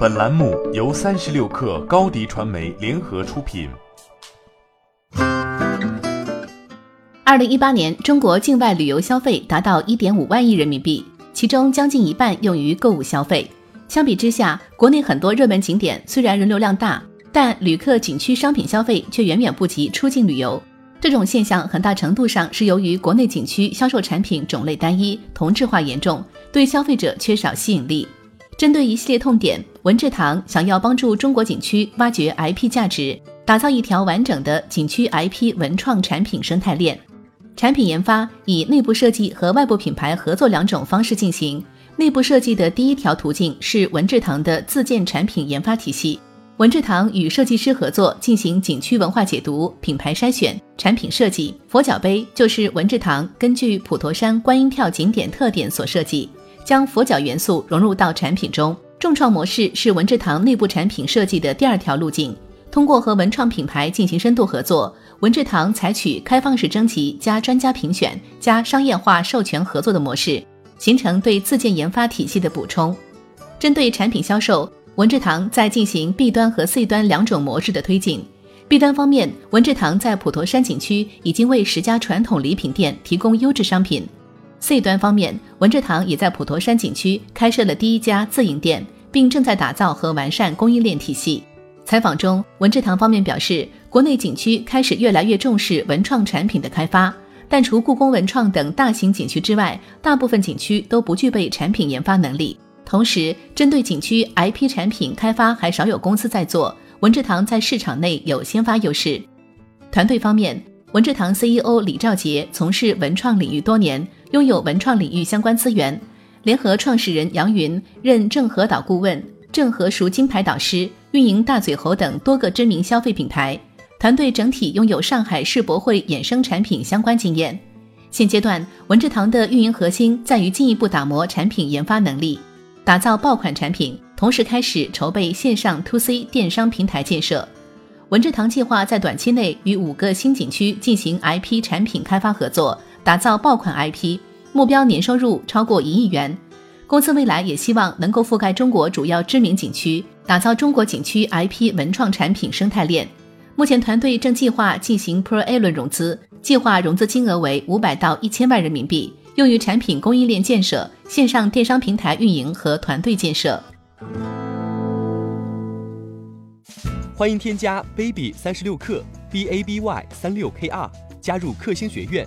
本栏目由三十六氪高低传媒联合出品。二零一八年，中国境外旅游消费达到一点五万亿人民币，其中将近一半用于购物消费。相比之下，国内很多热门景点虽然人流量大，但旅客景区商品消费却远远不及出境旅游。这种现象很大程度上是由于国内景区销售产品种类单一、同质化严重，对消费者缺少吸引力。针对一系列痛点，文治堂想要帮助中国景区挖掘 IP 价值，打造一条完整的景区 IP 文创产品生态链。产品研发以内部设计和外部品牌合作两种方式进行。内部设计的第一条途径是文治堂的自建产品研发体系。文治堂与设计师合作进行景区文化解读、品牌筛选、产品设计。佛脚杯就是文治堂根据普陀山观音跳景点特点所设计。将佛脚元素融入到产品中，众创模式是文志堂内部产品设计的第二条路径。通过和文创品牌进行深度合作，文志堂采取开放式征集加专家评选加商业化授权合作的模式，形成对自建研发体系的补充。针对产品销售，文志堂在进行 B 端和 C 端两种模式的推进。B 端方面，文志堂在普陀山景区已经为十家传统礼品店提供优质商品。C 端方面，文志堂也在普陀山景区开设了第一家自营店，并正在打造和完善供应链体系。采访中，文志堂方面表示，国内景区开始越来越重视文创产品的开发，但除故宫文创等大型景区之外，大部分景区都不具备产品研发能力。同时，针对景区 IP 产品开发还少有公司在做，文志堂在市场内有先发优势。团队方面，文志堂 CEO 李兆杰从事文创领域多年。拥有文创领域相关资源，联合创始人杨云任正和岛顾问、正和熟金牌导师，运营大嘴猴等多个知名消费品牌。团队整体拥有上海世博会衍生产品相关经验。现阶段，文志堂的运营核心在于进一步打磨产品研发能力，打造爆款产品，同时开始筹备线上 to C 电商平台建设。文志堂计划在短期内与五个新景区进行 IP 产品开发合作。打造爆款 IP，目标年收入超过一亿元。公司未来也希望能够覆盖中国主要知名景区，打造中国景区 IP 文创产品生态链。目前团队正计划进行 Pro A 轮融资，计划融资金额为五百到一千万人民币，用于产品供应链建设、线上电商平台运营和团队建设。欢迎添加 baby 三十六克 b a b y 三六 k r 加入克星学院。